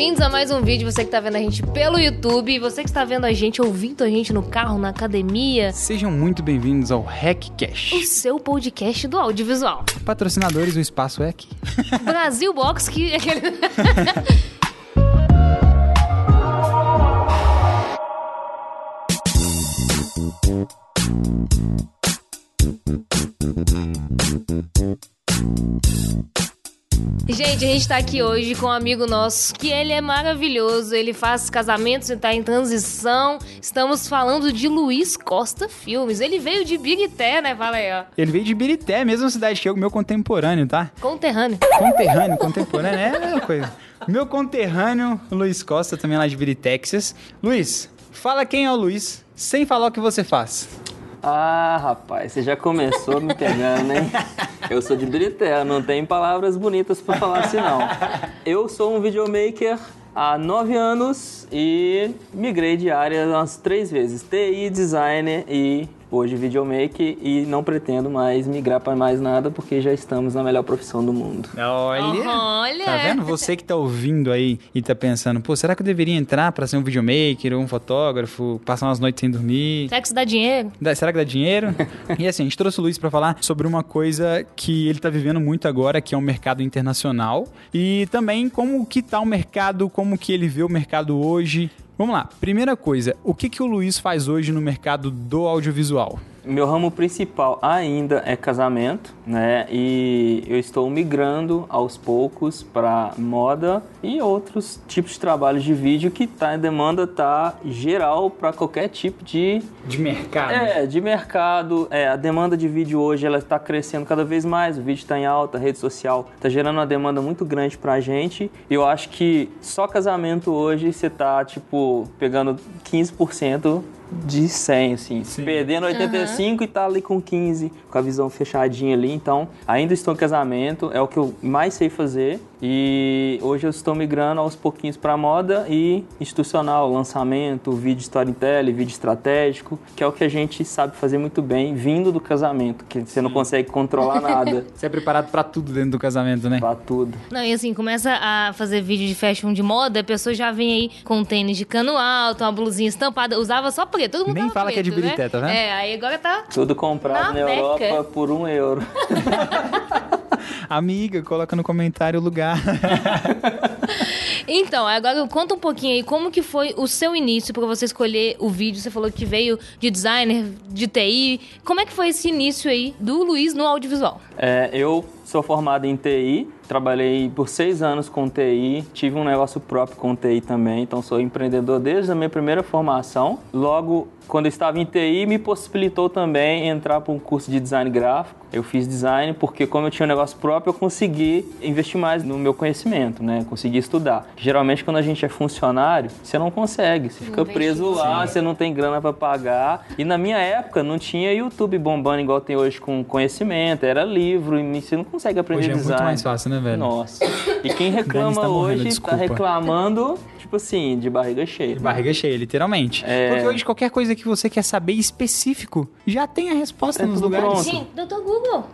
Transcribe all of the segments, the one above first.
bem-vindos a mais um vídeo. Você que tá vendo a gente pelo YouTube, você que está vendo a gente, ouvindo a gente no carro, na academia. Sejam muito bem-vindos ao Hackcast. O seu podcast do audiovisual. Patrocinadores, o espaço é aqui. Brasil Box que Gente, a gente tá aqui hoje com um amigo nosso que ele é maravilhoso, ele faz casamentos, ele tá em transição. Estamos falando de Luiz Costa Filmes. Ele veio de Birité, né? Fala aí, ó. Ele veio de Birité, mesma cidade que eu, meu contemporâneo, tá? Conterrâneo. Conterrâneo, contemporâneo, é a mesma coisa. Meu conterrâneo, Luiz Costa, também lá de Birité, Texas. Luiz, fala quem é o Luiz, sem falar o que você faz. Ah, rapaz, você já começou me pegando, hein? Eu sou de Birité, não tem palavras bonitas para falar assim, não. Eu sou um videomaker há nove anos e migrei de área umas três vezes. TI, designer e hoje videomaker e não pretendo mais migrar para mais nada porque já estamos na melhor profissão do mundo. Olha, Olha. tá vendo? Você que tá ouvindo aí e tá pensando, pô, será que eu deveria entrar pra ser um videomaker ou um fotógrafo, passar umas noites sem dormir? Será que isso dá dinheiro? Dá- Será que dá dinheiro? e assim, a gente trouxe o Luiz pra falar sobre uma coisa que ele tá vivendo muito agora, que é o mercado internacional. E também como que tá o mercado, como que ele vê o mercado hoje. Vamos lá, primeira coisa, o que, que o Luiz faz hoje no mercado do audiovisual? Meu ramo principal ainda é casamento, né? E eu estou migrando aos poucos para moda e outros tipos de trabalhos de vídeo que tá em demanda tá geral para qualquer tipo de De mercado? é, de mercado. É, a demanda de vídeo hoje ela está crescendo cada vez mais. O vídeo está em alta, a rede social está gerando uma demanda muito grande pra gente. E eu acho que só casamento hoje você tá tipo pegando 15% de 100, assim, Sim. perdendo 85 e tá ali com 15, com a visão fechadinha ali. Então, ainda estou em casamento, é o que eu mais sei fazer. E hoje eu estou migrando aos pouquinhos para moda e institucional, lançamento, vídeo storytelling, vídeo estratégico, que é o que a gente sabe fazer muito bem, vindo do casamento, que você não consegue controlar nada, Você é preparado pra tudo dentro do casamento, né? pra tudo. Não, e assim, começa a fazer vídeo de fashion de moda, a pessoa já vem aí com um tênis de cano alto, uma blusinha estampada, usava só todo mundo Nem tava fala que é de Birité, né? tá vendo? É, aí agora tá... Tudo comprado Na na, Europa Meca. por um euro. Amiga, coloca no comentário o lugar. Então, agora conta um pouquinho aí, como que foi o seu início pra você escolher o vídeo? Você falou que veio de designer, de TI. Como é que foi esse início aí do Luiz no audiovisual? É, eu sou formado em TI, trabalhei por seis anos com TI, tive um negócio próprio com TI também, então sou empreendedor desde a minha primeira formação. Logo, quando eu estava em TI, me possibilitou também entrar para um curso de design gráfico. Eu fiz design porque, como eu tinha um negócio próprio, eu consegui investir mais no meu conhecimento, né? Consegui estudar. Geralmente, quando a gente é funcionário, você não consegue, você fica preso lá, você não tem grana para pagar. E na minha época, não tinha YouTube bombando igual tem hoje com conhecimento, era livro, e você não consegue aprender Hoje é design. muito mais fácil, né, velho? Nossa. E quem reclama tá morrendo, hoje desculpa. tá reclamando, tipo assim, de barriga cheia. Barriga cheia, literalmente. É. Porque hoje qualquer coisa que você quer saber específico, já tem a resposta É nos lugares. pronto. Sim, doutor Google.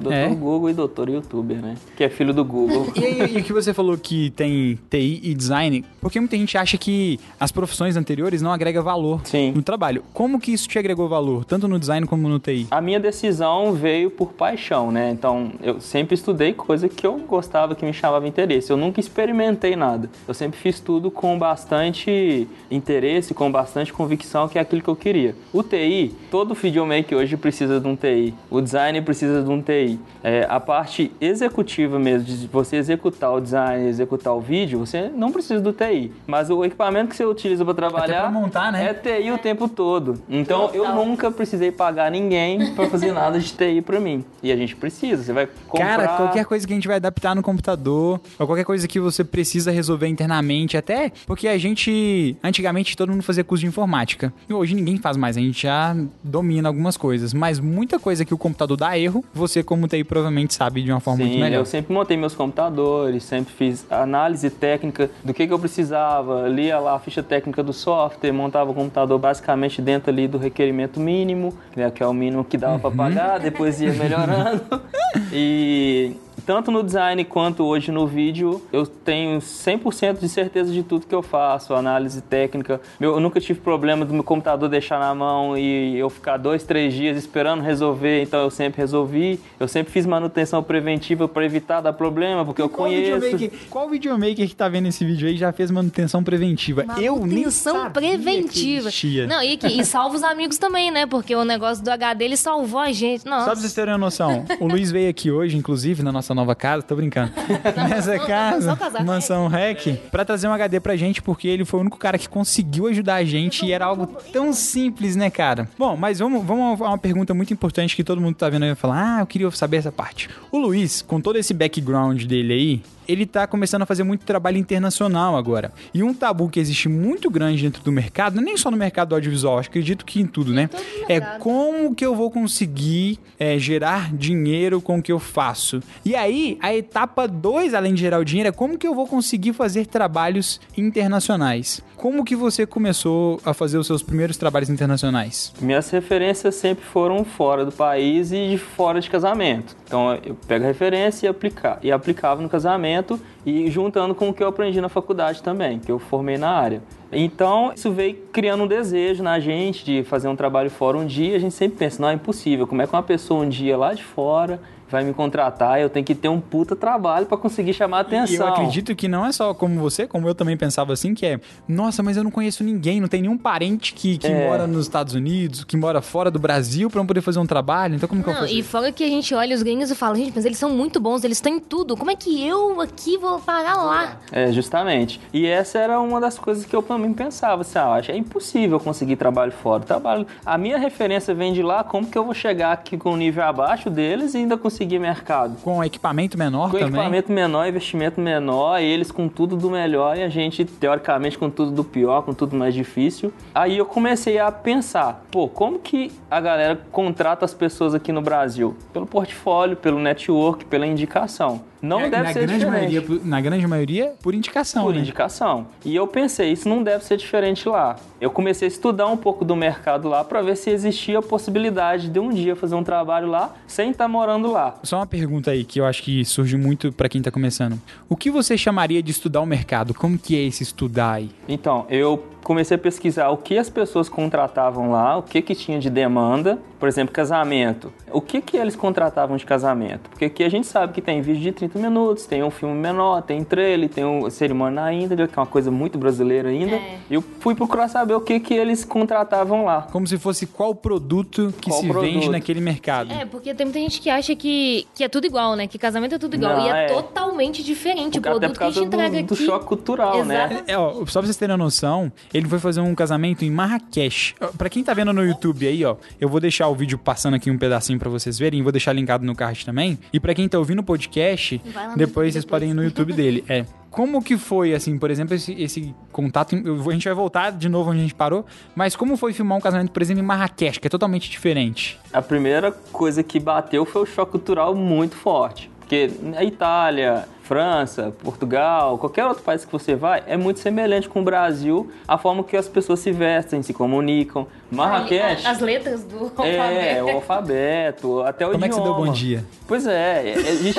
Doutor É. Google e doutor YouTuber, né? Que é filho do Google. E, e o que você falou que tem TI e design, porque muita gente acha que as profissões anteriores não agregam valor Sim. no trabalho. Como que isso te agregou valor, tanto no design como no TI? A minha decisão veio por paixão, né? Então, eu sempre estudei coisa que eu gostava, que me chamava interesse. Eu nunca experimentei nada. Eu sempre fiz tudo com bastante interesse, com bastante convicção, que é aquilo que eu queria. O TI, todo videomaker hoje precisa de um TI. O design precisa de um TI. É, a parte executiva mesmo, de você executar o design, executar o vídeo, você não precisa do TI. Mas o equipamento que você utiliza para trabalhar pra montar, né? é TI o tempo todo. Então, eu nunca precisei pagar ninguém pra fazer nada de TI pra mim. E a gente precisa. Você vai comprar... Cara, qualquer coisa que a gente vai adaptar no computador, ou qualquer coisa que você precisa resolver internamente, até porque a gente, antigamente, todo mundo fazia curso de informática. E hoje ninguém faz mais, a gente já domina algumas coisas. Mas muita coisa que o computador dá erro, você, como TI, provavelmente sabe de uma forma muito Sim, melhor. eu sempre montei meus computadores, sempre fiz análise técnica do que, que eu precisava, lia lá a ficha técnica do software, montava o computador basicamente dentro ali do requerimento mínimo, que é o mínimo que dava Uhum. pra pagar, depois ia melhorando. e tanto no design quanto hoje no vídeo, eu tenho 100% de certeza de tudo que eu faço, análise técnica. Meu, eu nunca tive problema do meu computador deixar na mão e eu ficar dois, três dias esperando resolver, então eu sempre resolvi. Eu sempre fiz manutenção preventiva para evitar dar problema, porque eu Qual conheço. videomaker, qual videomaker que tá vendo esse vídeo aí já fez manutenção preventiva? eu nem Manutenção sabia preventiva. Que. Não, e, aqui, e salva os amigos também, né? Porque o negócio do HD ele salvou a gente. Nossa. Só pra vocês terem uma noção, o Luiz veio aqui hoje, inclusive, na nossa nova casa, tô brincando. Nessa casa, mansão Mansão Rec, pra trazer um HD pra gente, porque ele foi o único cara que conseguiu ajudar a gente e era algo tão simples, né, cara? Bom, mas vamos, vamos a uma pergunta muito importante que todo mundo tá vendo aí e falar: ah, eu queria saber essa parte. O Luiz, com todo esse background dele aí, ele tá começando a fazer muito trabalho internacional agora. E um tabu que existe muito grande dentro do mercado, não nem só no mercado audiovisual, acredito que em tudo, né? É como que eu vou conseguir é, gerar dinheiro com o que eu faço. E aí, a etapa 2, além de gerar o dinheiro, é como que eu vou conseguir fazer trabalhos internacionais. Como que você começou a fazer os seus primeiros trabalhos internacionais? Minhas referências sempre foram fora do país e de fora de casamento. Então eu pego a referência e, aplicar, e aplicava no casamento e juntando com o que eu aprendi na faculdade também, que eu formei na área. Então isso veio criando um desejo na gente de fazer um trabalho fora um dia. A gente sempre pensa, não é impossível. Como é que uma pessoa um dia lá de fora vai me contratar? Eu tenho que ter um puta trabalho para conseguir chamar a E eu atenção. acredito que não é só como você, como eu também pensava assim, que é, nossa, mas eu não conheço ninguém, não tem nenhum parente que, que É. mora nos Estados Unidos, que mora fora do Brasil pra eu poder fazer um trabalho. Então como que eu Não, faço? e fora que a gente olha os gringos e fala, gente, mas eles são muito bons, eles têm tudo. Como é que eu aqui vou parar lá? É, justamente. E essa era uma das coisas que eu também pensava, assim, ah, acho- é impossível conseguir trabalho fora. Trabalho, a minha referência vem de lá, como que eu vou chegar aqui com um nível abaixo deles e ainda conseguir mercado? Com equipamento menor Com também? equipamento menor, investimento menor, eles com tudo do melhor e a gente, teoricamente, com tudo do pior, com tudo mais difícil. Aí eu comecei a pensar, pô, como que a galera contrata as pessoas aqui no Brasil? Pelo portfólio, pelo network, pela indicação. Não É, deve na ser grande diferente. maioria, por- Na grande maioria, por indicação, Por né? indicação. E eu pensei, isso não deve ser diferente lá. Eu comecei a estudar um pouco do mercado lá para ver se existia a possibilidade de um dia fazer um trabalho lá sem estar morando lá. Só uma pergunta aí que eu acho que surge muito pra quem tá começando. O que você chamaria de estudar o mercado? Como que é esse estudar aí? Então, eu comecei a pesquisar o que as pessoas contratavam lá, o que que tinha de demanda, por exemplo, casamento. O que que eles contratavam de casamento? Porque aqui a gente sabe que tem vídeo de 30 minutos, tem um filme menor, tem trailer, tem um cerimônia na íntegra, que é uma coisa muito brasileira ainda. É. Eu fui procurar saber o que que eles contratavam lá. Como se fosse qual produto que Qual se produto? vende naquele mercado. É, porque tem muita gente que acha que, que é tudo igual, né? Que casamento é tudo igual. Não, e é, é. totalmente diferente. O produto que a gente entrega do, do aqui. choque cultural, né? Exato. É, ó, só pra vocês terem uma noção, ele foi fazer um casamento em Marrakech. Pra quem tá vendo no YouTube aí, ó, eu vou deixar o vídeo passando aqui um pedacinho pra vocês verem, vou deixar linkado no card também. E pra quem tá ouvindo o podcast, depois YouTube vocês depois. podem ir no YouTube dele. É. Como que foi, assim, por exemplo, esse, esse contato? vou- A gente vai voltar de novo onde a gente parou, mas como foi filmar um casamento, por exemplo, em Marrakech, que é totalmente diferente? A primeira coisa que bateu foi o choque cultural muito forte. Porque a Itália, França, Portugal, qualquer outro país que você vai, é muito semelhante com o Brasil, a forma que as pessoas se vestem, se comunicam. Marrakech As letras do é, alfabeto. o alfabeto, até o Como é que você idioma. deu bom dia? Pois é, a gente,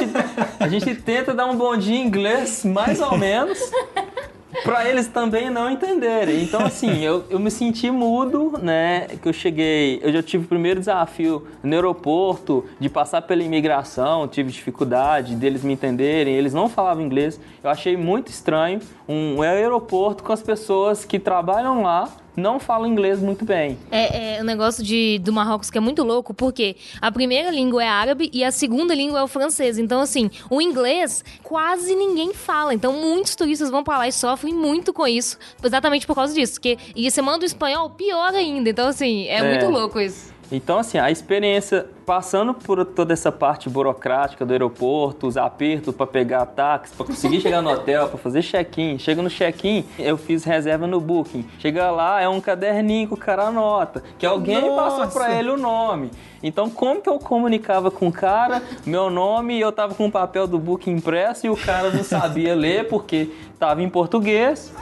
a gente tenta dar um bom dia em inglês, mais ou menos, pra eles também não entenderem. Então, assim, eu, eu me senti mudo, né? Que eu cheguei, eu já tive o primeiro desafio no aeroporto, de passar pela imigração, tive dificuldade deles me entenderem, eles não falavam inglês. Eu achei muito estranho um aeroporto com as pessoas que trabalham lá não falam inglês muito bem. É, é um negócio de, do Marrocos que é muito louco, porque a primeira língua é árabe e a segunda língua é o francês. Então, assim, o inglês quase ninguém fala. Então, muitos turistas vão pra lá e sofrem muito com isso, exatamente por causa disso. Que, e você manda o espanhol, pior ainda. Então, assim, é, É. muito louco isso. Então, assim, a experiência passando por toda essa parte burocrática do aeroporto, os apertos para pegar táxi, para conseguir chegar no hotel, para fazer check-in. Chega no check-in, eu fiz reserva no Booking. Chega lá, é um caderninho que o cara anota, que alguém Nossa! passou para ele o nome. Então, como que eu comunicava com o cara, meu nome, e eu tava com o papel do Booking impresso e o cara não sabia ler porque tava em português.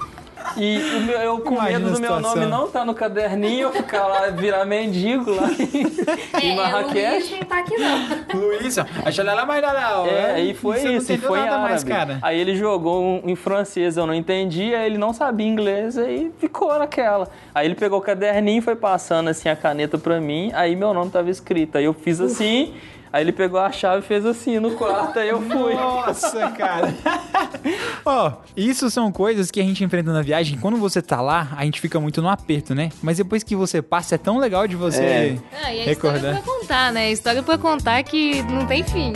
E o meu- eu com Imagina medo do meu nome não tá no caderninho, eu ficar lá, virar mendigo lá em, em É, o Marrakech. Luiz não tá aqui não. Luiz, acha lá mais lá. É, e foi Você isso, e foi em nada árabe. mais, cara. Aí ele jogou um- em francês, eu não entendi, aí ele não sabia inglês, aí ficou naquela. Aí ele pegou o caderninho, foi passando assim a caneta pra mim, aí meu nome tava escrito. Aí eu fiz assim, aí ele pegou a chave e fez assim no quarto, aí eu fui. Nossa, cara. Ó, isso são coisas que a gente enfrenta na viagem. Quando você tá lá, a gente fica muito no aperto, né? Mas depois que você passa, é tão legal de você É. Ah, e a recordar. história pra contar, né? A história pra contar que não tem fim.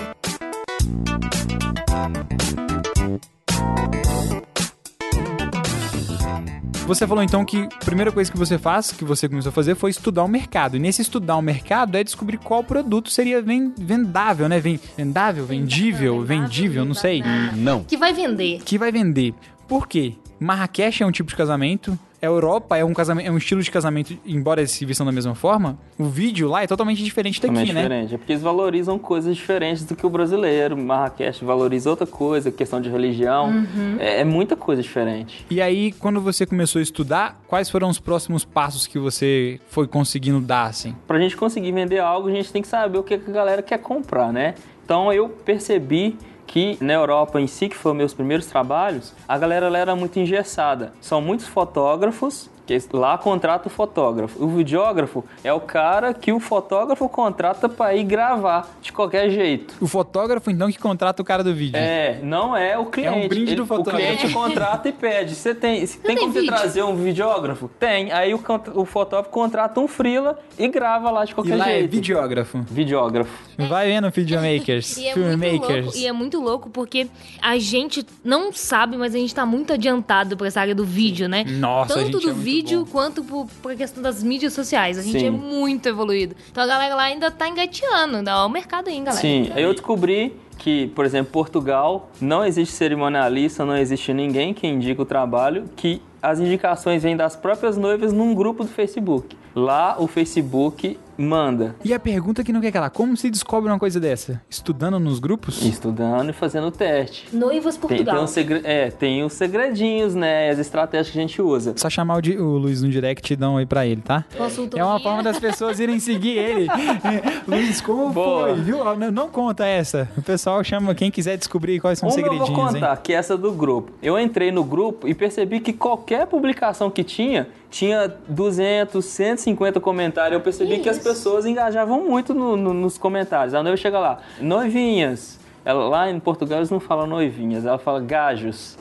Você falou então que a primeira coisa que você faz, que você começou a fazer, foi estudar o mercado. E nesse estudar o mercado é descobrir qual produto seria ven- vendável, né? Ven- Vendável, vendível, vendível, não sei. Não. Que vai vender. Que vai vender. Por quê? Marrakech é um tipo de casamento. A Europa é um, casamento, é um estilo de casamento, embora eles se vistam da mesma forma. O vídeo lá é totalmente diferente daqui, Totalmente né? diferente. É porque eles valorizam coisas diferentes do que o brasileiro. Marrakech valoriza outra coisa, questão de religião. Uhum. É, é muita coisa diferente. E aí, quando você começou a estudar, quais foram os próximos passos que você foi conseguindo dar, assim? Pra gente conseguir vender algo, a gente tem que saber o que que a galera quer comprar, né? Então eu percebi que na Europa em si, que foram meus primeiros trabalhos, a galera era muito engessada. São muitos fotógrafos que lá contrata o fotógrafo. O videógrafo é o cara que o fotógrafo contrata para ir gravar de qualquer jeito. O fotógrafo, então, que contrata o cara do vídeo. É, não é o cliente. brinde do O fotógrafo. cliente contrata e pede. Você tem, você tem tem como você trazer um videógrafo? Tem. Aí o, o fotógrafo contrata um freela e grava lá de E qualquer lá é jeito. videógrafo. Videógrafo. Vai vendo, videomakers, E é, muito filmmakers. louco, e é muito louco porque a gente não sabe, mas a gente tá muito adiantado pra essa área do vídeo, né? Nossa, a Tanto gente é do muito vídeo bom. quanto pro, pra questão das mídias sociais. A gente Sim. é muito evoluído. Então a galera lá ainda tá engateando, ainda ó, o mercado aí, galera. Sim, aí eu descobri que, por exemplo, Portugal não existe cerimonialista, não existe ninguém que indica o trabalho, que as indicações vêm das próprias noivas num grupo do Facebook. Lá o Facebook manda. E a pergunta que não quer calar, como se descobre uma coisa dessa? Estudando nos grupos? Estudando e fazendo o teste. Noivas Tem, tem, Portugal. uns segre- é, tem os segredinhos, né? As estratégias que a gente usa. Só chamar o, di- o Luiz no direct e dar um oi pra ele, tá? Consultoria. É uma forma das pessoas irem seguir ele. Luiz, como Boa. foi? Viu? Não, não conta essa. O pessoal chama quem quiser descobrir quais são os Uma eu segredinhos, vou hein? contar, que é essa do grupo. Eu entrei no grupo e percebi que qualquer publicação que tinha, tinha 200, 150 comentários. Eu percebi Que que, as pessoas engajavam muito no- no- nos comentários. A noiva chega lá, noivinhas. Ela, lá em Portugal eles não falam noivinhas, ela fala gajos.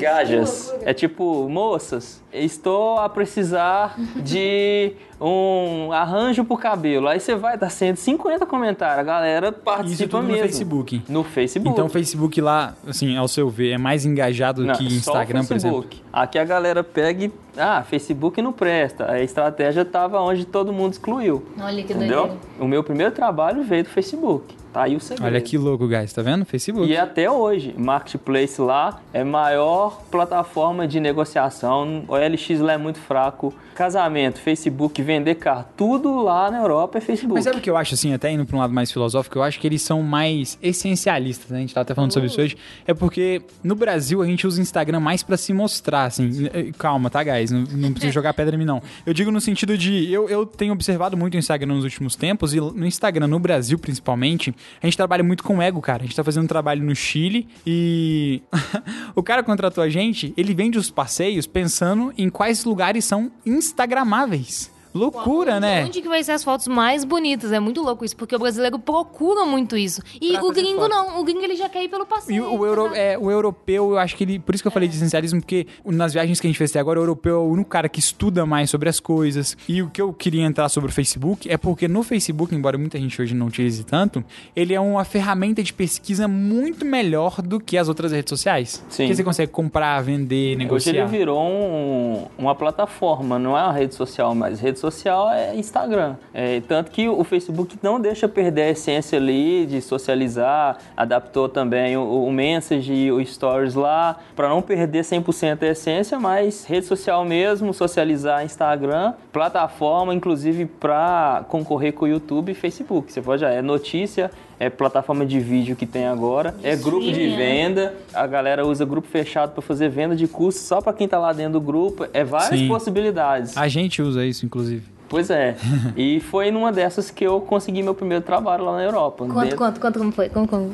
Gajas. loucura. É tipo, moças, estou a precisar de um arranjo pro cabelo. Aí você vai dar 150 comentários. A galera participa Isso tudo no mesmo. Facebook. No Facebook. Então o Facebook lá, assim, ao seu ver, é mais engajado Não, que só o Instagram, por exemplo? Facebook. Aqui a galera pega e. Ah, Facebook não presta. A estratégia tava onde todo mundo excluiu. Olha que Entendeu? doideira. O meu primeiro trabalho veio do Facebook. Tá aí o segredo. Olha que louco, guys. Tá vendo? Facebook. E até hoje, Marketplace lá é a maior plataforma de negociação. O LX lá é muito fraco. Casamento, Facebook, vender carro, tudo lá na Europa é Facebook. Mas sabe o que eu acho, assim, até indo pra um lado mais filosófico, eu acho que eles são mais essencialistas, né? A gente tá até falando sobre isso hoje. É porque no Brasil a gente usa o Instagram mais pra se mostrar, assim. Eh, Calma, tá, guys? Não, não precisa jogar pedra em mim, não. Eu digo no sentido de. Eu, eu tenho observado muito o Instagram nos últimos tempos, e no Instagram, no Brasil principalmente, a gente trabalha muito com ego, cara. A gente tá fazendo um trabalho no Chile e. o cara contratou a gente, ele vende os passeios pensando em quais lugares são instagramáveis. Loucura, Onde- né? Onde que vai ser as fotos mais bonitas? É muito louco isso, porque o brasileiro procura muito isso. E Pra o gringo foto. não. O gringo ele já quer ir pelo E passeio. o, o euro- sabe? é, o europeu, eu acho que ele. Por isso que eu falei de essencialismo, porque nas viagens que a gente fez até agora, o europeu é o único cara que estuda mais sobre as coisas. E o que eu queria entrar sobre o Facebook é porque no Facebook, embora muita gente hoje não utilize tanto, ele é uma ferramenta de pesquisa muito melhor do que as outras redes sociais. Sim. Porque você consegue comprar, vender, Hoje negociar. ele virou um- uma plataforma, não é uma rede social mais. Rede social é Instagram. É, tanto que o Facebook não deixa perder a essência ali de socializar, adaptou também o, o Message o Stories lá, para não perder 100% a essência, mas rede social mesmo, socializar Instagram, plataforma inclusive para concorrer com o YouTube e Facebook. Você pode, já é notícia, é plataforma de vídeo que tem agora, é grupo de venda, a galera usa grupo fechado para fazer venda de curso só para quem tá lá dentro do grupo, é várias Sim. possibilidades. A gente usa isso, inclusive. Pois é. e foi numa dessas que eu consegui meu primeiro trabalho lá na Europa. Conta, Dentro- conta, conta como foi. Como, como...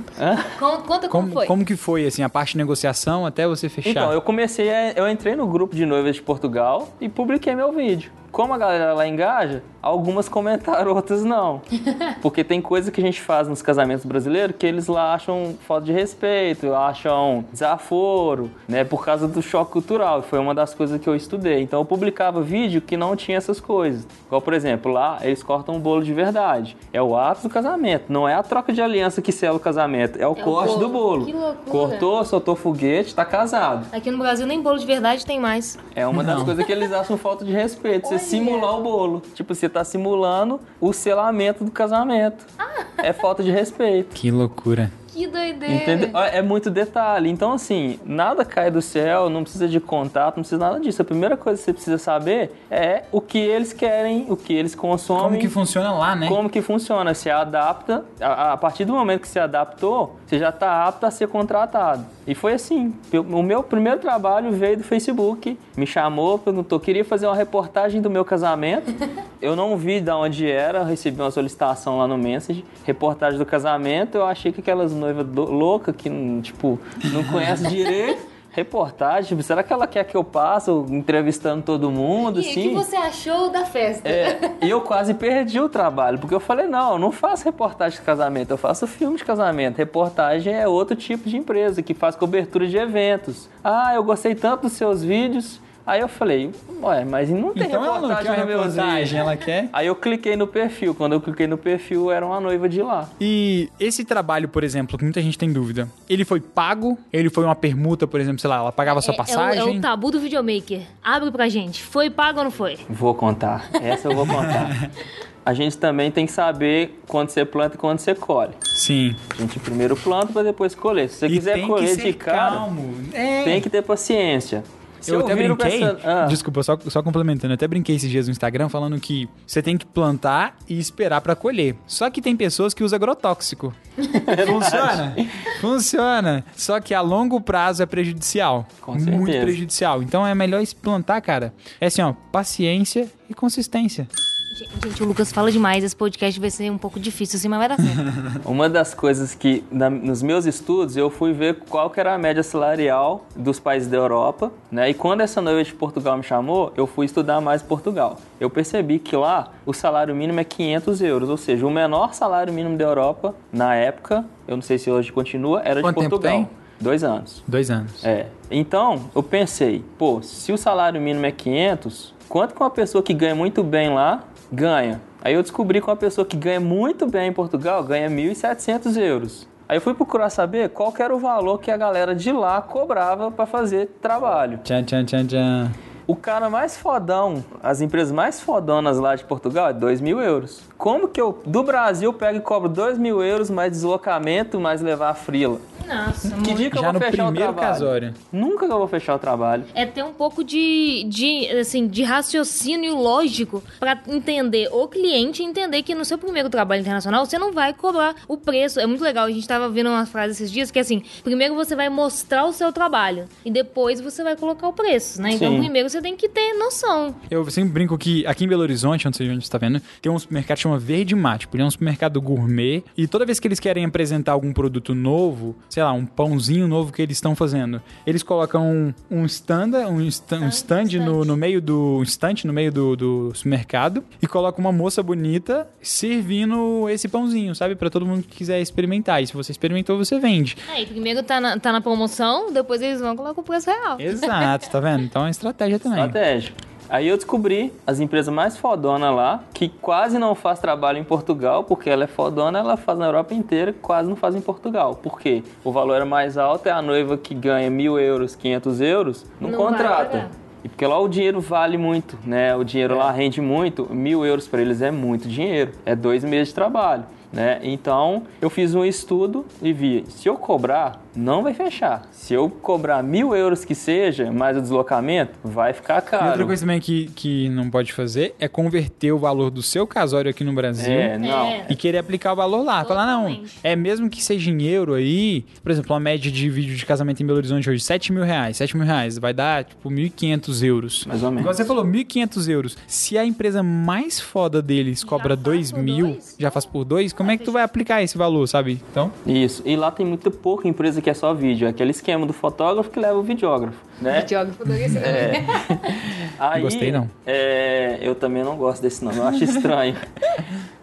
Conta, conta como, Como, foi. como que foi, assim, a parte de negociação até você fechar? Então, eu comecei, a- eu entrei no grupo de noivas de Portugal e publiquei meu vídeo. Como a galera lá engaja, algumas comentaram, outras não. Porque tem coisa que a gente faz nos casamentos brasileiros que eles lá acham falta de respeito, acham desaforo, né? Por causa do choque cultural. Foi uma das coisas que eu estudei. Então eu publicava vídeo que não tinha essas coisas. Igual, por exemplo, lá eles cortam um bolo de verdade. É o ápice do casamento. Não é a troca de aliança que sela o casamento. É o corte bolo. do bolo. Que loucura. Cortou, soltou foguete, tá casado. Aqui no Brasil nem bolo de verdade tem mais. É uma das Não. coisas que eles acham falta de respeito. Olha. Simular o bolo. Tipo, você tá simulando o selamento do casamento. Ah. É falta de respeito. Que loucura. Que doideira. Entendeu? É muito detalhe. Então, assim, nada cai do céu, não precisa de contato, não precisa nada disso. A primeira coisa que você precisa saber é o que eles querem, o que eles consomem. Como que funciona lá, né? Como que funciona? Se adapta, a, a partir do momento que se adaptou, você já está apto a ser contratado. E foi assim. O meu primeiro trabalho veio do Facebook, me chamou, perguntou, queria fazer uma reportagem do meu casamento. Eu não vi de onde era, recebi uma solicitação lá no Message, reportagem do casamento. Eu achei que aquelas noivas loucas que, tipo, não conhecem direito. Reportagem, será que ela quer que eu passe entrevistando todo mundo, E o assim? que você achou da festa? É, e eu quase perdi o trabalho, porque eu falei, não, eu não faço reportagem de casamento, eu faço filme de casamento. Reportagem é outro tipo de empresa que faz cobertura de eventos. Ah, eu gostei tanto dos seus vídeos. Aí eu falei, ué, mas não tem Então ela não reportagem quer reportagem, ela quer. Aí eu cliquei no perfil. Quando eu cliquei no perfil, era uma noiva de lá. E esse trabalho, por exemplo, que muita gente tem dúvida, ele foi pago? Ele foi uma permuta, por exemplo, sei lá, ela pagava sua É- passagem? É o, é o tabu do videomaker. Abre pra gente. Foi pago ou não foi? Vou contar. Essa eu vou contar. A gente também tem que saber quando você planta e quando você colhe. Sim. A gente primeiro planta para depois colher. Se você e quiser tem colher que ser de cara, calmo. É. tem que ter paciência. Se eu até brinquei, essa- Ah, desculpa, só, só complementando, eu até brinquei esses dias no Instagram falando que você tem que plantar e esperar pra colher. Só que tem pessoas que usam agrotóxico. Funciona? Funciona. Só que a longo prazo é prejudicial. Com Muito certeza. prejudicial. Então é melhor plantar, cara. É assim, ó, paciência e consistência. Gente, o Lucas fala demais. Esse podcast vai ser um pouco difícil assim, mas vai dar certo. Uma das coisas que, na- nos meus estudos, eu fui ver qual que era a média salarial dos países da Europa, né? E quando essa noiva de Portugal me chamou, eu fui estudar mais Portugal. Eu percebi que lá o salário mínimo é 500 euros, ou seja, o menor salário mínimo da Europa, na época, eu não sei se hoje continua, era Quanto de tempo Portugal. tem? Dois anos. Dois anos. É. Então, eu pensei, pô, se o salário mínimo é 500, quanto que uma pessoa que ganha muito bem lá ganha? Aí eu descobri que uma pessoa que ganha muito bem em Portugal ganha 1.700 euros. Aí eu fui procurar saber qual era o valor que a galera de lá cobrava para fazer trabalho. Tchan, tchan, tchan, tchan. O cara mais fodão, as empresas mais fodonas lá de Portugal é 2 mil euros. Como que eu, do Brasil, pego e cobro 2 mil euros mais deslocamento, mais levar a frila? Nossa, Que muito. dia que eu Já vou no fechar o primeiro trabalho? casório. Nunca que eu vou fechar o trabalho. É ter um pouco de, de, assim, de raciocínio lógico pra entender o cliente e entender que no seu primeiro trabalho internacional você não vai cobrar o preço. É muito legal. A gente tava vendo uma frase esses dias que é assim: primeiro você vai mostrar o seu trabalho e depois você vai colocar o preço, né? Então Sim. primeiro você tem que ter noção. Eu sempre brinco que aqui em Belo Horizonte, onde você está vendo, tem um supermercado que chama Verde Mate. Ele é um supermercado gourmet. E toda vez que eles querem apresentar algum produto novo, sei lá, um pãozinho novo que eles estão fazendo, eles colocam um, um stand, um, sta- um Ah, stand no, stand. no meio do um estante no meio do, do supermercado e colocam uma moça bonita servindo esse pãozinho, sabe? Pra todo mundo que quiser experimentar. E se você experimentou, você vende. Aí primeiro tá na, tá na promoção, depois eles vão colocar o preço real. Exato, tá vendo? Então é estratégia também. Estratégico. Aí eu descobri as empresas mais fodona lá, que quase não faz trabalho em Portugal, porque ela é fodona, ela faz na Europa inteira, quase não faz em Portugal. Por quê? O valor é mais alto, é a noiva que ganha mil euros, 500 euros, não, Não contrata. E porque lá o dinheiro vale muito, né? O dinheiro lá rende muito, mil euros para eles é muito dinheiro, é dois meses de trabalho. Né? Então, eu fiz um estudo e vi, se eu cobrar não vai fechar. Se eu cobrar mil euros que seja, mais o deslocamento, vai ficar caro. E outra coisa também que, que não pode fazer é converter o valor do seu casório aqui no Brasil. É, não. É. E querer aplicar o valor lá. Falar, não, é mesmo que seja em euro aí, por exemplo, uma média de vídeo de casamento em Belo Horizonte hoje, 7 mil reais. 7 mil reais vai dar, tipo, 1.500 euros. Mais ou menos. Igual você falou, 1.500 euros. Se a empresa mais foda deles cobra faz 2 por mil, dois? já faz por dois, como é que tu vai aplicar esse valor, sabe? Então, Isso. E lá tem muito pouca empresa que é só vídeo. É aquele esquema do fotógrafo que leva o videógrafo, né? Videógrafo do É. Aí, Gostei, não. é, eu também não gosto desse nome, eu acho estranho.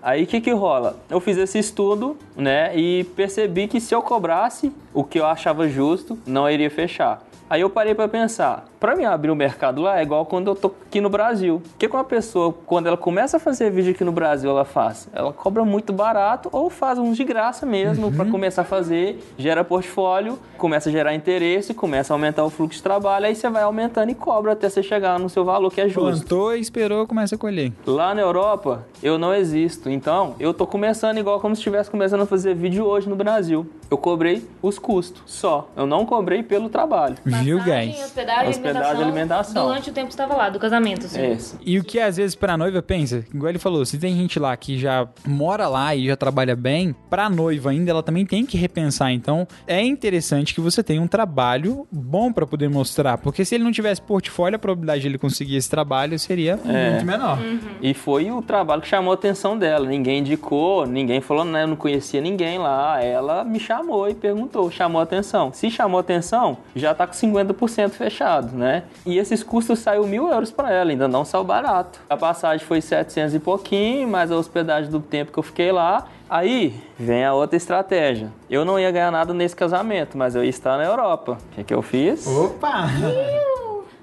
Aí o que que rola? Eu fiz esse estudo, né, e percebi que se eu cobrasse o que eu achava justo, não iria fechar. Aí eu parei pra pensar, pra mim abrir o mercado lá é igual quando eu tô aqui no Brasil. O que uma pessoa, quando ela começa a fazer vídeo aqui no Brasil, ela faz? Ela cobra muito barato ou faz uns de graça mesmo pra começar a fazer, gera portfólio, começa a gerar interesse, começa a aumentar o fluxo de trabalho, aí você vai aumentando e cobra até você chegar no seu valor que é justo. plantou, esperou, começa a colher. Lá na Europa, eu não existo. Então, eu tô começando igual como se estivesse começando a fazer vídeo hoje no Brasil. Eu cobrei os custos só. Eu não cobrei pelo trabalho. Viu, guys? Hospedagem, Hospedagem e alimentação. Durante o tempo que estava lá, do casamento, assim. Esse. E o que às vezes pra noiva pensa, igual ele falou, se tem gente lá que já mora lá e já trabalha bem, pra noiva ainda ela também tem que repensar. Então é interessante que você tenha um trabalho bom pra poder mostrar, porque se ele não tivesse portfólio, a probabilidade de ele conseguir esse trabalho seria muito menor. E foi o trabalho que chamou a atenção dela. Ninguém indicou, ninguém falou, né? Eu não conhecia ninguém lá. Ela me chamou e perguntou, chamou a atenção. Se chamou a atenção, já tá com 50% fechado, né? E esses custos saiu mil euros para ela, ainda não saiu barato. A passagem foi 700 e pouquinho, mais a hospedagem do tempo que eu fiquei lá. Aí vem a outra estratégia. Eu não ia ganhar nada nesse casamento, mas eu ia estar na Europa. O que, que eu fiz? Opa!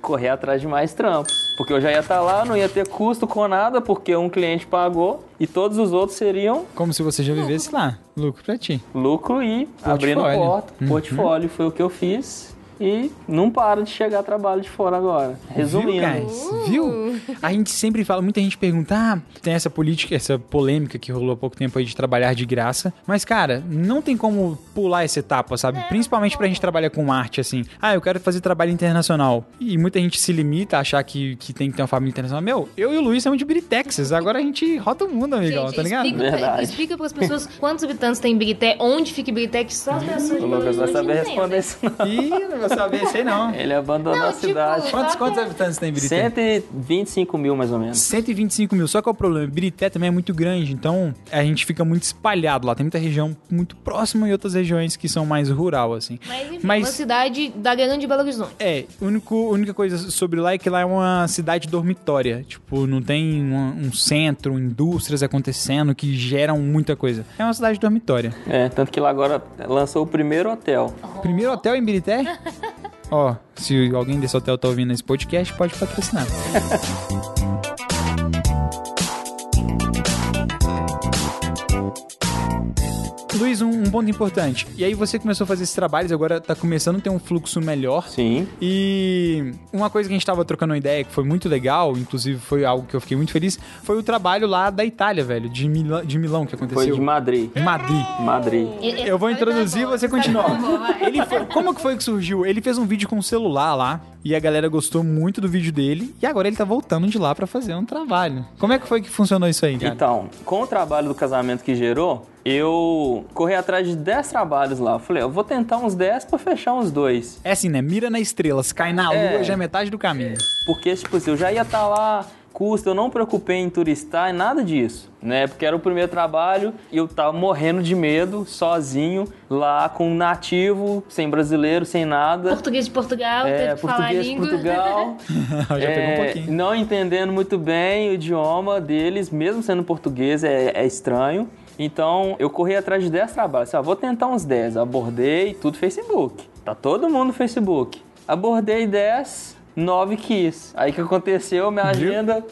correr atrás de mais trampos. Porque eu já ia estar lá, não ia ter custo com nada, porque um cliente pagou e todos os outros seriam Como se você já vivesse lá. Lucro pra ti. lucro e abrindo porta. Portfólio foi o que eu fiz. E não para de chegar trabalho de fora agora. Resumindo. Viu, guys? Viu? A gente sempre fala, muita gente pergunta, ah, tem essa política, essa polêmica que rolou há pouco tempo aí de trabalhar de graça. Mas, cara, não tem como pular essa etapa, sabe? Principalmente pra gente trabalhar com arte, assim. Ah, eu quero fazer trabalho internacional. E muita gente se limita a achar que, que tem que ter uma família internacional. Meu, eu e o Luiz somos de Biritex. Agora a gente rota o mundo, amigão, Gente, tá ligado? Explica, Verdade. explica para as pessoas quantos habitantes tem Birité, onde fica Birité, que só as pessoas de O Lucas vai saber responder entendem. isso. não. Ih, não sei não. Ele abandonou Não, a tipo, cidade. Quantos, Só quantos que- habitantes tem Birité? 125 mil, mais ou menos. 125 mil, só que é o problema, Birité também é muito grande, então a gente fica muito espalhado lá. Tem muita região muito próxima e outras regiões que são mais rural, assim. Mas enfim, Mas- uma cidade da grande Belo Horizonte. É, a única coisa sobre lá é que lá é uma cidade dormitória. Tipo, não tem um, um centro, indústrias acontecendo que geram muita coisa. É uma cidade dormitória. É, tanto que lá agora lançou o primeiro hotel. Primeiro hotel em Birité? Ó, se alguém desse hotel tá ouvindo esse podcast, pode patrocinar. um, um ponto importante. E aí você começou a fazer esses trabalhos, agora tá começando a ter um fluxo melhor. Sim. E uma coisa que a gente tava trocando uma ideia, que foi muito legal, inclusive foi algo que eu fiquei muito feliz, foi o trabalho lá da Itália, velho, de, Milão, de Milão que aconteceu. Foi de Madrid. Madrid. Madrid. Eu vou introduzir e você continua. Ele foi- como que foi que surgiu? Ele fez um vídeo com o celular lá e a galera gostou muito do vídeo dele e agora ele tá voltando de lá pra fazer um trabalho. Como é que foi que funcionou isso aí, cara? Então, com o trabalho do casamento que gerou, eu corri atrás de 10 trabalhos lá. Eu Falei, eu vou tentar uns 10 pra fechar uns dois. É assim, né? Mira na estrela, se cai na lua É. já é metade do caminho. Porque, tipo assim, eu já ia estar lá, custo, eu não preocupei em turistar, nada disso, né? Porque era o primeiro trabalho e eu tava morrendo de medo, sozinho, lá com um nativo, sem brasileiro, sem nada. Português de Portugal, É, teve que falar a português de. Portugal. já pegou um É, pouquinho. Não entendendo muito bem o idioma deles, mesmo sendo português, é, é estranho. Então, eu corri atrás de 10 trabalhos. Ah, vou tentar uns 10. Abordei, tudo Facebook. Tá todo mundo no Facebook. Abordei 10, nove quis. Aí que aconteceu? Minha agenda,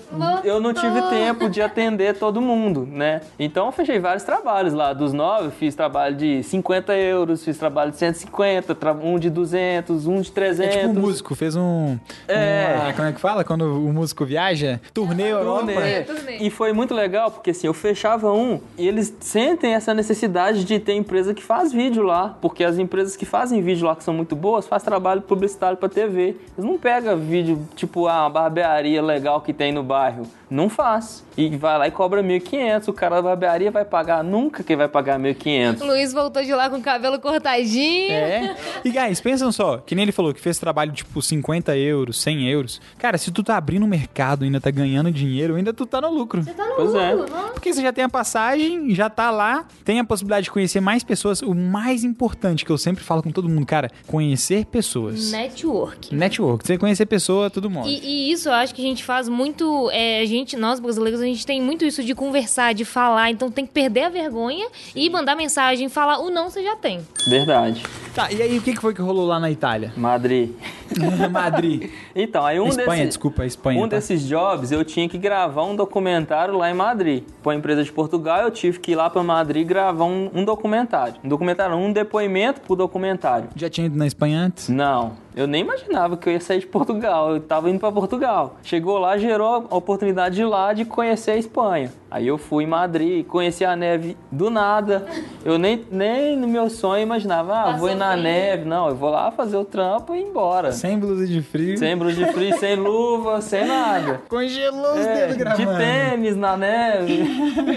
eu não tive tempo de atender todo mundo, né? Então eu fechei vários trabalhos lá. Dos nove, fiz trabalho de 50 euros, fiz trabalho de 150, tra- um de 200, um de É 300. tipo um músico, fez um. É. uma- como é que fala? Quando o músico viaja? Turnê Europa. Turnê. turnê. E foi muito legal, porque assim, eu fechava um e eles sentem essa necessidade de ter empresa que faz vídeo lá. Porque as empresas que fazem vídeo lá, que são muito boas, faz trabalho publicitário pra TV. Eles não pegam vídeo, tipo, ah, uma barbearia legal que tem no bairro. Não faz. E vai lá e cobra 1.500. O cara da barbearia vai pagar, nunca que vai pagar 1.500. Luiz voltou de lá com o cabelo cortadinho. É. E, guys, pensam só, que nem ele falou, que fez trabalho tipo 50 euros, 100 euros. Cara, se tu tá abrindo um mercado e ainda tá ganhando dinheiro, ainda tu tá no lucro. Você tá no Pois é. lucro, não? Porque você já tem a passagem, já tá lá, tem a possibilidade de conhecer mais pessoas. O mais importante que eu sempre falo com todo mundo, cara, conhecer pessoas. Network. Network. Você conhecer pessoa, tudo mundo. E, e isso eu acho que a gente faz muito. é, a gente, nós brasileiros, a gente tem muito isso de conversar, de falar. Então tem que perder a vergonha e mandar mensagem, falar o não você já tem. Verdade. Tá, e aí o que foi que rolou lá na Itália? Madrid. Madrid. Então, aí um Espanha, desses... desculpa, a Espanha. Um tá? desses jobs eu tinha que gravar um documentário lá em Madrid. Para uma empresa de Portugal, eu tive que ir lá para Madrid gravar um, um documentário. Um documentário, um depoimento pro documentário. Já tinha ido na Espanha antes? Não, eu nem imaginava que eu ia sair de Portugal. Eu tava indo para Portugal. Chegou lá, gerou a oportunidade de lá de conhecer a Espanha. Aí eu fui em Madrid, conheci a neve do nada. Eu nem, nem no meu sonho imaginava, ah, vou ir na frio. neve. Não, eu vou lá fazer o trampo e ir embora. Sem blusa de frio. Sem bruxa de frio, sem luva, sem nada. Congelou os É, dedos de gravando. tênis na neve.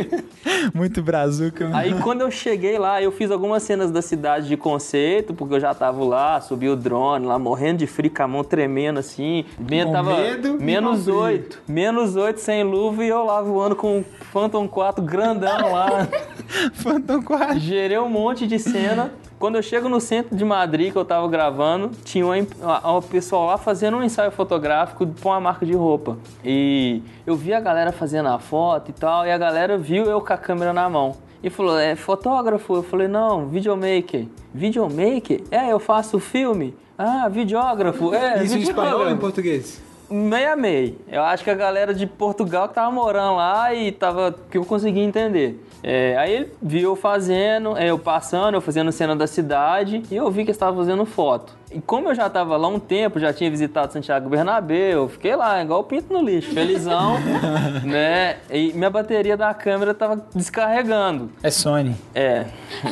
Muito brazuca. Aí quando eu cheguei lá, eu fiz algumas cenas da cidade de conceito, porque eu já tava lá, subi o drone lá, morrendo de frio, com a mão tremendo assim. Com tava medo menos. 8. Menos 8 sem luva e eu lá voando com Phantom 4 grandão lá. Phantom 4. Gerei um monte de cena. Quando eu chego no centro de Madrid, que eu tava gravando, tinha uma pessoal lá fazendo um ensaio fotográfico pra uma marca de roupa. E eu vi a galera fazendo a foto e tal, e a galera viu eu com a câmera na mão. E falou, é fotógrafo? Eu falei, não, videomaker. Videomaker? É, eu faço filme. Ah, videógrafo? É, Isso em espanhol ou em videógrafo. português? Meia meia. Eu acho que a galera de Portugal que tava morando lá e tava. que eu consegui entender. É, aí ele viu eu fazendo, é, eu passando, eu fazendo cena da cidade e eu vi que eles estavam fazendo foto. E como eu já tava lá um tempo, já tinha visitado Santiago Bernabéu, eu fiquei lá, igual o pinto no lixo, felizão, né? E minha bateria da câmera tava descarregando. É Sony. É,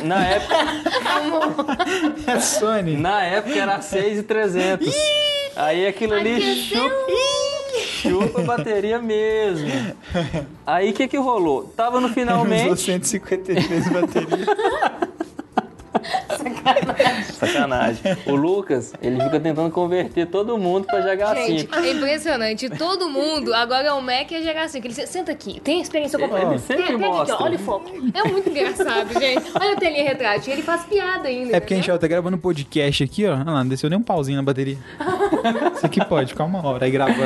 na época, É Sony. na época era 6,300. Aí aquilo ali chupa, chupa a bateria mesmo. Aí o que que rolou? Tava no Usou finalmente. 153 baterias. Sacanagem. O Lucas, ele fica tentando converter todo mundo pra GH5. Gente, é impressionante. Todo mundo agora é o Mac e a GH5. Ele senta aqui, tem experiência com Ele sempre Pega aqui, ó, mostra. olha o foco. É muito engraçado, gente. Olha a telinha retrátil. Ele faz piada ainda. É porque a gente ó, tá gravando um podcast aqui, ó. Olha lá, não desceu nem um pauzinho na bateria. Isso aqui pode ficar uma hora aí gravando.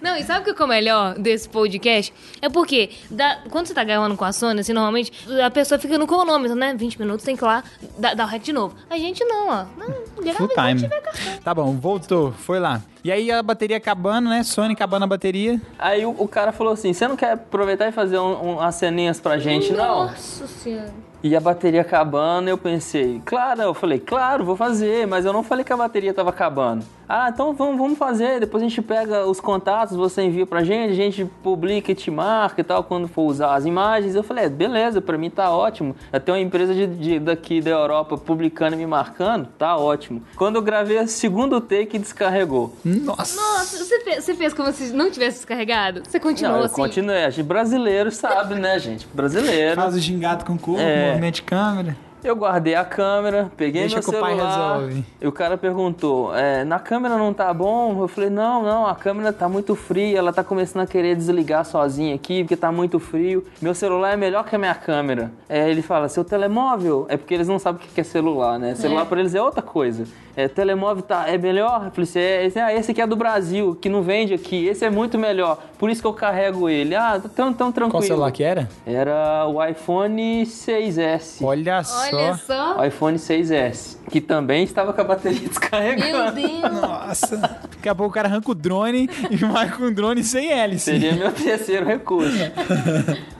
Não, e sabe o que é o melhor desse podcast? É porque dá- quando você tá gravando com a Sony, assim, normalmente a pessoa fica no cronômetro, né? 20 minutos, tem que ir lá dar, dar o rec de novo. A gente não, ó. Não, grava Full time. tiver cartão. Tá bom, voltou, foi lá. E aí a bateria acabando, né? Sony acabando a bateria. Aí o, o cara falou assim: você não quer aproveitar e fazer um, um, umas ceninhas pra gente, não? Nossa senhora. E a bateria acabando, eu pensei, claro, eu falei, claro, vou fazer, mas eu não falei que a bateria tava acabando. Ah, então vamos, vamos fazer, depois a gente pega os contatos, você envia pra gente, a gente publica e te marca e tal, quando for usar as imagens. Eu falei, é, beleza, pra mim tá ótimo. Até uma empresa de, de- daqui da Europa publicando e me marcando, tá ótimo. Quando eu gravei o segundo take, descarregou. Nossa. Nossa, você fez, você fez como se não tivesse descarregado? Você continuou Não, eu assim? continuei. A gente brasileiro sabe, né, gente? Brasileiro. Faz o gingado com o corpo, É. movimento de câmera. Eu guardei a câmera, peguei Deixa meu que o pai celular. resolve. E o cara perguntou: é, na câmera não tá bom? Eu falei: não, não, a câmera tá muito fria, ela tá começando a querer desligar sozinha aqui, porque tá muito frio. Meu celular é melhor que a minha câmera. É, ele fala: seu telemóvel? É porque eles não sabem o que é celular, né? Celular pra eles é outra coisa. É, telemóvel tá, é melhor? Eu falei: "Esse é, esse, ah, esse aqui é do Brasil, que não vende aqui, esse é muito melhor. Por isso que eu carrego ele. Ah, tão, tão tranquilo. Qual celular que era? Era o iPhone 6S. Olha só. Olha só. O iPhone 6S, que também estava com a bateria Meu descarregando. Deus. Nossa. Daqui a pouco o cara arranca o drone e vai com o drone sem hélice. Seria meu terceiro recurso.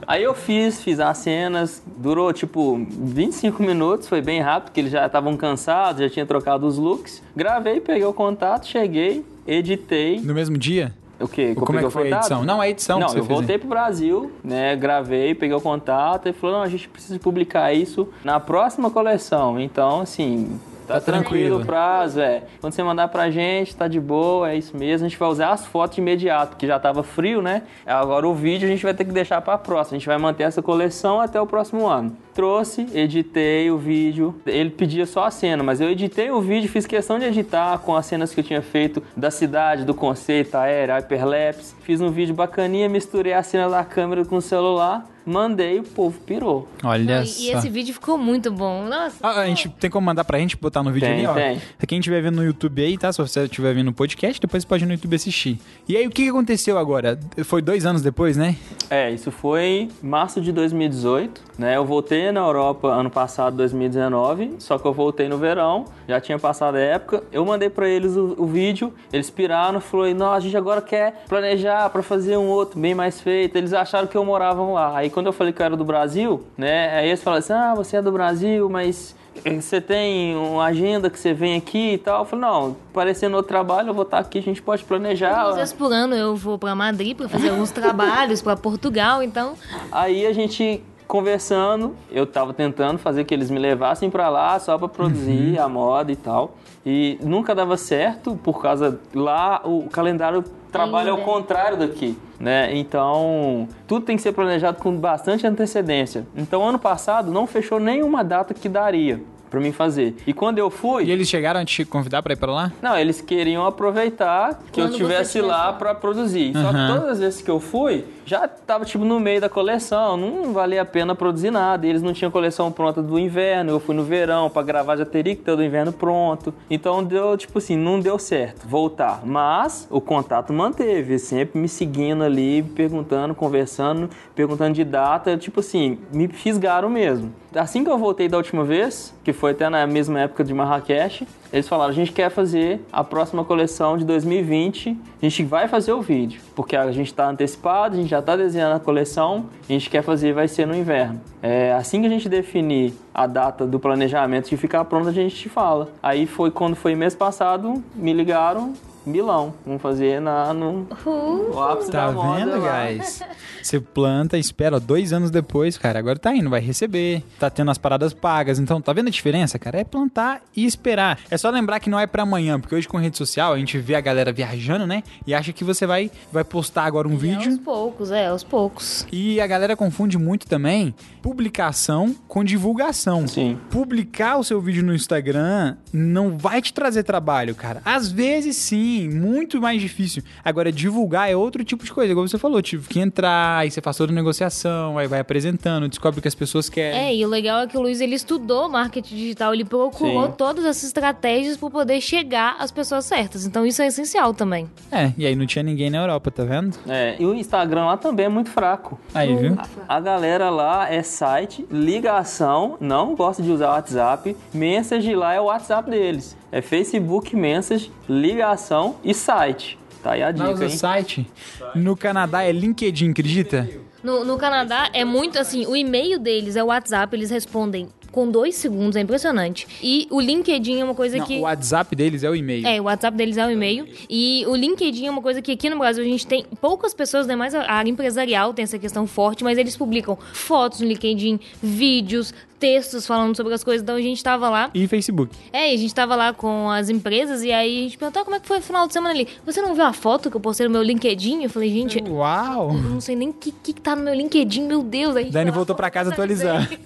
Aí eu fiz, fiz as cenas, durou tipo 25 minutos, foi bem rápido, porque eles já estavam cansados, já tinha trocado os looks. Gravei, peguei o contato, cheguei, editei. No mesmo dia? O quê? Como é que foi a edição? Não, a edição Não, eu voltei pro Brasil, né? Gravei, peguei o contato e falou: não, a gente precisa publicar isso na próxima coleção. Então, assim. Tá, Tá tranquilo o prazo, é. Quando você mandar pra gente, tá de boa, é isso mesmo. A gente vai usar as fotos de imediato, que já tava frio, né? Agora o vídeo a gente vai ter que deixar pra próxima. A gente vai manter essa coleção até o próximo ano. Trouxe, editei o vídeo. Ele pedia só a cena, mas eu editei o vídeo, fiz questão de editar com as cenas que eu tinha feito da cidade, do conceito aéreo, hyperlapse. Fiz um vídeo bacaninha, misturei a cena da câmera com o celular, mandei, o povo pirou. Olha E, só. e esse vídeo ficou muito bom. Nossa. Ah, a gente tem como mandar pra gente botar no vídeo Tem, ali, ó. tem. Quem estiver vendo no YouTube aí, tá? Se você estiver vendo no podcast, depois você pode ir no YouTube assistir. E aí, o que que aconteceu agora? Foi dois anos depois, né? É, isso foi março de 2018, né? Eu voltei na Europa ano passado, 2019, só que eu voltei no verão, já tinha passado a época. Eu mandei pra eles o, o vídeo, eles piraram, falou: "Não, a gente agora quer planejar pra fazer um outro bem mais feito". Eles acharam que eu morava lá. Aí quando eu falei que eu era do Brasil, né? Aí eles falaram assim: "Ah, você é do Brasil, mas você tem uma agenda que você vem aqui e tal?". Eu falei: "Não, parecendo outro trabalho, eu vou estar aqui, a gente pode planejar". Vezes por ano eu vou pra Madrid pra fazer alguns trabalhos, pra Portugal, então. Aí a gente conversando, eu tava tentando fazer que eles me levassem pra lá só pra produzir a moda e tal. E nunca dava certo por causa lá o calendário trabalha ao Ainda. contrário daqui, né? Então, tudo tem que ser planejado com bastante antecedência. Então, ano passado não fechou nenhuma data que daria pra mim fazer. E quando eu fui, E eles chegaram a te convidar pra ir pra lá? não, eles queriam aproveitar que eu Quando você estivesse lá tivesse- pra produzir. Só que todas as vezes que eu fui, já tava tipo no meio da coleção, não valia a pena produzir nada. E eles não tinham coleção pronta do inverno, eu fui no verão pra gravar, já teria que ter do inverno pronto. Então deu, tipo assim, não deu certo voltar. Mas o contato manteve, sempre me seguindo ali, perguntando, conversando, perguntando de data, tipo assim, me fisgaram mesmo. Assim que eu voltei da última vez, que foi até na mesma época de Marrakech, eles falaram: a gente quer fazer a próxima coleção de 2020, a gente vai fazer o vídeo, porque a gente está antecipado, a gente já está desenhando a coleção, a gente quer fazer, vai ser no inverno. É, assim que a gente definir a data do planejamento de ficar pronto, a gente te fala. Aí foi quando foi mês passado, me ligaram. Milão, vamos fazer na, no, Uh, no ápice Tá da moda vendo, lá. guys? Você planta, espera ó, dois anos depois, cara. Agora tá indo, vai receber. Tá tendo as paradas pagas. Então, tá vendo a diferença, cara? É plantar e esperar. É só lembrar que não é pra amanhã, porque hoje com rede social a gente vê a galera viajando, né? E acha que você vai, vai postar agora um é vídeo. aos poucos, é, aos poucos. E a galera confunde muito também publicação com divulgação. Sim. Publicar o seu vídeo no Instagram não vai te trazer trabalho, cara. Às vezes sim, muito mais difícil. Agora, divulgar é outro tipo de coisa. Igual você falou, tive que entrar, aí você faz toda a negociação, aí vai apresentando, descobre o que as pessoas querem. É, e o legal é que o Luiz ele estudou marketing digital, ele procurou Sim. todas essas estratégias para poder chegar às pessoas certas. Então isso é essencial também. É, e aí não tinha ninguém na Europa, tá vendo? É, e o Instagram lá também é muito fraco. Aí, viu? A galera lá é site, ligação, não gosta de usar o WhatsApp. Message lá é o WhatsApp deles. É Facebook, Message, ligação e site. Tá aí a dica, usa hein? site. No Canadá é LinkedIn, acredita? No, no Canadá é muito assim, o e-mail deles é o WhatsApp, eles respondem com dois segundos, é impressionante. E o LinkedIn é uma coisa Não, que. o WhatsApp deles é o e-mail. É, o WhatsApp deles é o e-mail. E o LinkedIn é uma coisa que aqui no Brasil a gente tem poucas pessoas, né? Mais a área empresarial tem essa questão forte, mas eles publicam fotos no LinkedIn, vídeos, textos falando sobre as coisas. Então a gente tava lá. E Facebook. É, e a gente tava lá com as empresas e aí a gente perguntou "Ah, como é que foi o final de semana ali. Você não viu a foto que eu postei no meu LinkedIn? Eu falei, gente, Uau! eu não sei nem o que, que tá no meu LinkedIn, meu Deus. Aí Dani voltou pra casa "Sabe atualizar. dizer?"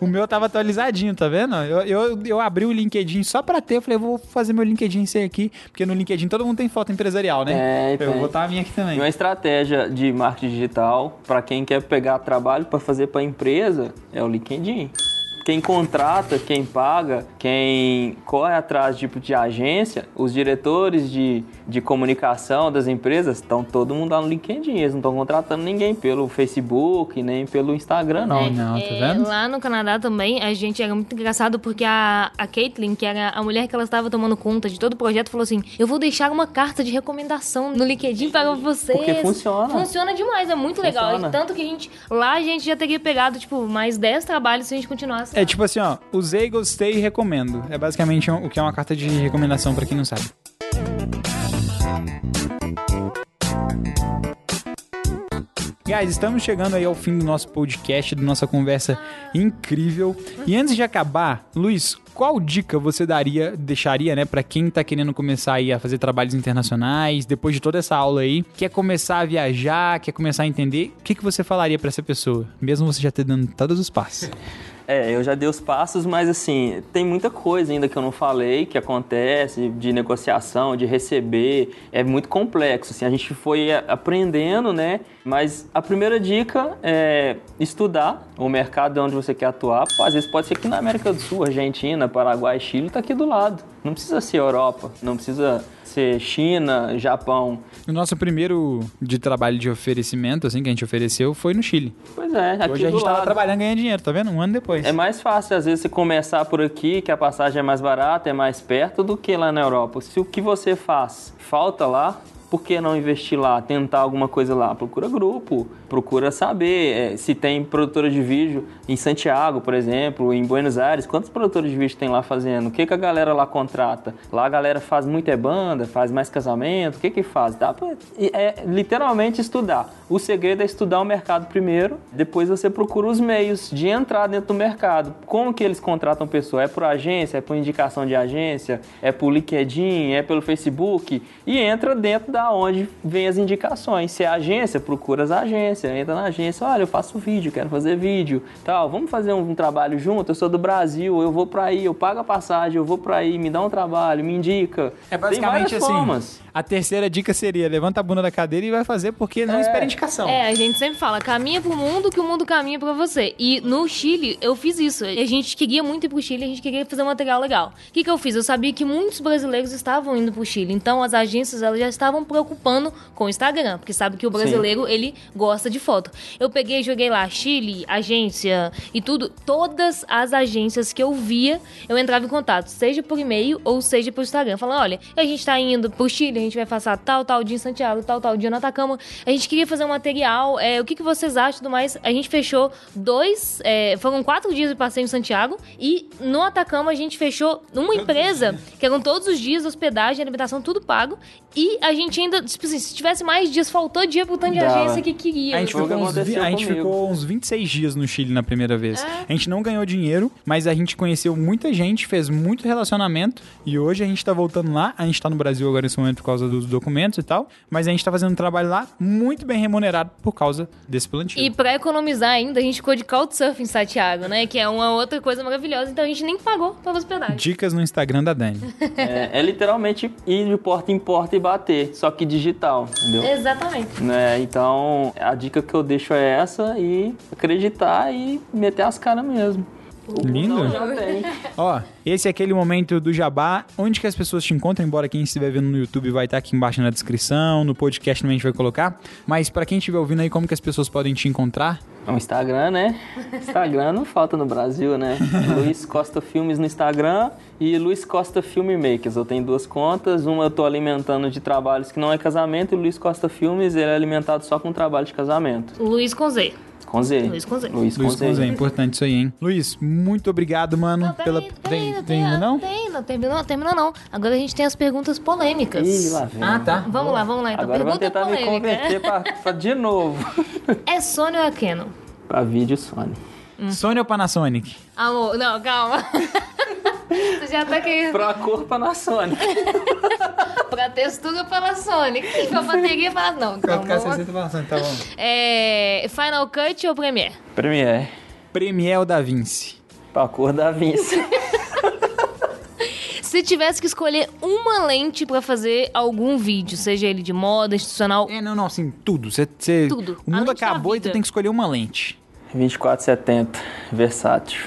O meu tava atualizadinho, tá vendo? Eu, eu, eu abri o LinkedIn só pra ter. Eu falei, eu vou fazer meu LinkedIn ser aqui. Porque no LinkedIn todo mundo tem foto empresarial, né? É, eu tem. vou botar a minha aqui E também. uma estratégia de marketing digital para quem quer pegar trabalho para fazer para empresa é o LinkedIn. Quem contrata, quem paga, quem corre atrás tipo de agência, os diretores de, de comunicação das empresas estão todo mundo lá no LinkedIn. Eles não estão contratando ninguém pelo Facebook, nem pelo Instagram, não. É, não, tá É, vendo? lá no Canadá também, a gente era muito engraçado porque a, a Caitlyn, que era a mulher que ela estava tomando conta de todo o projeto, falou assim: Eu vou deixar uma carta de recomendação no LinkedIn para vocês. Porque funciona. Funciona demais, é muito legal. Funciona. Tanto que a gente, lá a gente já teria pegado, tipo, mais 10 trabalhos se a gente continuasse. É tipo assim, ó, usei, gostei e recomendo. É basicamente o que é uma carta de recomendação pra quem não sabe. Guys, estamos chegando aí ao fim do nosso podcast, da nossa conversa incrível. E antes de acabar, Luiz, qual dica você daria, deixaria, né, para quem tá querendo começar aí a fazer trabalhos internacionais, depois de toda essa aula aí, quer começar a viajar, quer começar a entender, o que, que você falaria pra essa pessoa, mesmo você já ter dando todos os passos? É, eu já dei os passos, mas assim, tem muita coisa ainda que eu não falei, que acontece, de negociação, de receber, é muito complexo, assim, a gente foi aprendendo, né, mas a primeira dica é estudar o mercado de onde você quer atuar, Pô, às vezes pode ser aqui na América do Sul, Argentina, Paraguai, Chile, tá aqui do lado, não precisa ser Europa, não precisa ser China, Japão, O nosso primeiro de trabalho de oferecimento, assim, que a gente ofereceu, foi no Chile. pois é, aqui Hoje a gente tava lado. trabalhando ganhando dinheiro, tá vendo? Um ano depois. É mais fácil, às vezes, você começar por aqui, que a passagem é mais barata, é mais perto, do que lá na Europa. Se o que você faz falta lá, por que não investir lá, tentar alguma coisa lá? Procura grupo, procura saber é, se tem produtora de vídeo em Santiago, por exemplo, em Buenos Aires. Quantos produtores de vídeo tem lá fazendo? O que, que a galera lá contrata? Lá a galera faz muita é banda, faz mais casamento, o que que faz? Dá pra, é literalmente estudar. O segredo é estudar o mercado primeiro, depois você procura os meios de entrar dentro do mercado. Como que eles contratam pessoa? É por agência, é por indicação de agência, é por LinkedIn, é pelo Facebook e entra dentro da onde vem as indicações. Se é agência, procura as agências, entra na agência, olha, eu faço vídeo, quero fazer vídeo, tal, vamos fazer um, um trabalho junto, eu sou do Brasil, eu vou pra aí, eu pago a passagem, eu vou pra aí, me dá um trabalho, me indica. É Tem basicamente várias assim. formas. A terceira dica seria: levanta a bunda da cadeira e vai fazer porque não espera indicação. É, a gente sempre fala, caminha pro mundo que o mundo caminha pra você. E no Chile, eu fiz isso. A gente queria muito ir pro Chile, a gente queria fazer um material legal. O que, que eu fiz? Eu sabia que muitos brasileiros estavam indo pro Chile. Então, as agências, elas já estavam preocupando com o Instagram. Porque sabe que o brasileiro, ele gosta de foto. Eu peguei e joguei lá, Chile, agência e tudo. Todas as agências que eu via, eu entrava em contato. Seja por e-mail ou seja por Instagram. Falando, olha, a gente tá indo pro Chile, a gente vai passar tal, tal dia em Santiago, tal, tal dia no Atacama. A gente queria fazer um material. é, o que, que vocês acham e tudo mais? A gente fechou dois. é, foram quatro dias de passeio em Santiago. E no Atacama a gente fechou uma empresa que eram todos os dias, hospedagem, alimentação, tudo pago. E a gente ainda, tipo assim, se tivesse mais dias, faltou dia pro tanto de Dava. agência que queria. A gente, ficou uns, vi- a gente ficou uns 26 dias no Chile na primeira vez. É. A gente não ganhou dinheiro, mas a gente conheceu muita gente, fez muito relacionamento e hoje a gente tá voltando lá. A gente tá no Brasil agora nesse momento por causa dos documentos e tal, mas a gente tá fazendo um trabalho lá muito bem remunerado por causa desse plantio. E pra economizar ainda, a gente ficou de couchsurfing em Santiago, né? Que é uma outra coisa maravilhosa. Então a gente nem pagou pela hospedagem. Dicas no Instagram da Dani. É, é literalmente ir de porta em porta e bater, só que digital, entendeu? Exatamente. Né? Então, a dica que eu deixo é essa e acreditar e meter as caras mesmo. Lindo. Ó, esse é aquele momento do jabá, onde que as pessoas te encontram, embora quem estiver vendo no YouTube vai estar aqui embaixo na descrição, no podcast também a gente vai colocar. Mas pra quem estiver ouvindo aí, como que as pessoas podem te encontrar? O Instagram, né? Instagram não falta no Brasil, né? Luiz Costa Filmes no Instagram e Luiz Costa Filmmakers. Eu tenho duas contas. Uma eu tô alimentando de trabalhos que não é casamento e Luiz Costa Filmes ele é alimentado só com trabalho de casamento. Luiz com Z. Com Z. Luiz com Z. Luiz com Luiz Z. Conze, é importante isso aí, hein? Luiz, muito obrigado, mano, Não, pela... peraí, peraí, Tem, não tem, tem, não? Tem, não terminou, terminou não. Agora a gente tem as perguntas polêmicas. Ih, lá vem. Ah, tá. Vamos lá, vamos lá então. Agora Pergunta tentar me polêmica. converter pra, pra de novo. É Sony ou é Canon? pra vídeo Sony. Sony ou Panasonic? Amor, não, calma. tu já tá querendo. Pra cor Panasonic. Pra textura Panasonic. Pra bateria para Não, calma. Panasonic, tá bom. É. Final Cut ou Premiere? Premiere. Premiere ou Da Vinci? Pra cor da Vinci. Se tivesse que escolher uma lente pra fazer algum vídeo, seja ele de moda, institucional. É, não, não, assim, tudo. Cê, cê- Tudo. O mundo acabou e tu tem que escolher uma lente. 2470. Versátil.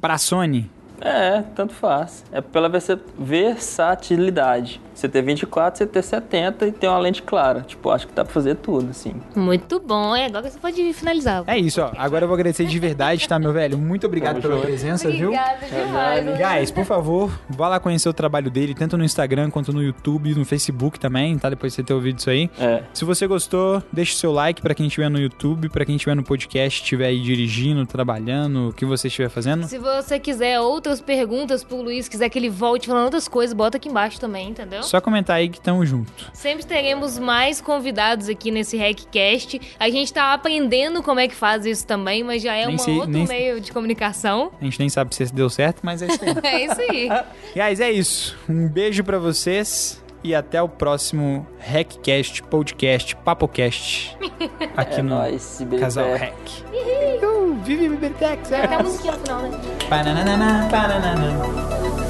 Pra Sony, É, tanto faz. É pela versa- versatilidade. Você ter 24, você ter 70 e ter uma lente clara. Tipo, acho que dá pra fazer tudo, assim. Muito bom. É, agora você pode finalizar. é isso, ó. Agora eu vou agradecer de verdade, tá, meu velho? Muito obrigado pela presença, viu? Obrigada demais. Guys, por favor, vá lá conhecer o trabalho dele, tanto no Instagram quanto no YouTube, no Facebook também, tá? Depois de você ter ouvido isso aí. É. Se você gostou, deixe seu like pra quem estiver no YouTube, pra quem estiver no podcast, estiver aí dirigindo, trabalhando, o que você estiver fazendo. Se você quiser outras perguntas pro Luiz, quiser que ele volte falando outras coisas, bota aqui embaixo também, entendeu? Só comentar aí que tamo junto. Sempre teremos mais convidados aqui nesse RecCast. A gente tá aprendendo como é que faz isso também, mas já é um outro nem- meio de comunicação. A gente nem sabe se deu certo, mas é isso aí. É isso aí. Guys, é isso. Um beijo pra vocês e até o próximo RecCast, podcast, Papocast. Aqui É no nóis, Casal Ibirité. Rec. Uh, Vive Bibliotex! Até a musiquinha no final, né? Bananana, bananana.